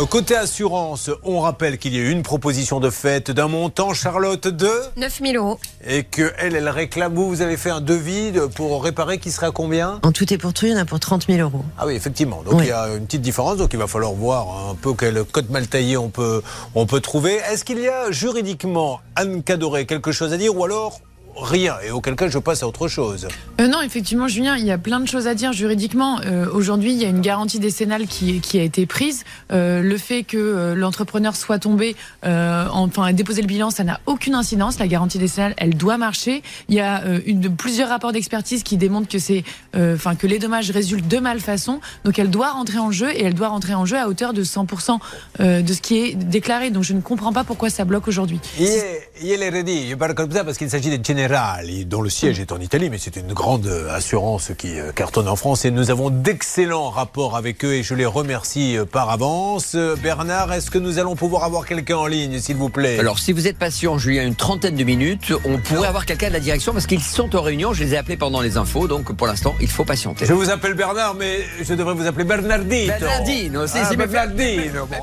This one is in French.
euh, côté assurance, on rappelle qu'il y a eu une proposition de fête d'un montant, Charlotte, de 9000 euros. et que elle, elle réclame. Vous, vous avez fait un devis de- pour réparer qui serait à combien? En tout et pour tout, il y en a pour 30 000 euros. Ah oui, effectivement. Donc Oui. il y a une petite différence. Donc il va falloir voir un peu quel code mal taillé on peut, on peut trouver. Est-ce qu'il y a juridiquement, Anne Cadoré, quelque chose à dire ou alors rien Et auquel cas, je passe à autre chose. Euh, non, effectivement, Julien, il y a plein de choses à dire juridiquement. Euh, Aujourd'hui, il y a une garantie décennale qui, qui a été prise. Euh, le fait que l'entrepreneur soit tombé, enfin, a déposé le bilan, ça n'a aucune incidence. La garantie décennale, elle doit marcher. Il y a une, plusieurs rapports d'expertise qui démontrent que c'est, enfin, que les dommages résultent de malfaçon. Donc, elle doit rentrer en jeu et elle doit rentrer en jeu à hauteur de 100% euh, de ce qui est déclaré. Donc, je ne comprends pas pourquoi ça bloque aujourd'hui. Il est, il est redit, je parle comme ça parce qu'il s'agit de Generali, dont le siège est en Italie, mais c'est une grande euh, assurance qui euh, cartonne en France et nous avons d'excellents rapports avec eux et je les remercie euh, par avance. Bernard, est-ce que nous allons pouvoir avoir quelqu'un en ligne, s'il vous plaît? Alors, si vous êtes patient, Julien, une trentaine de minutes, on pourrait avoir quelqu'un de la direction parce qu'ils sont en réunion. Je les ai appelés pendant les infos, donc pour l'instant, il faut patienter. Je vous appelle Bernard, mais je devrais vous appeler Bernardino. Bernardino, si, Ah, si, mais- Bernardino. Bon,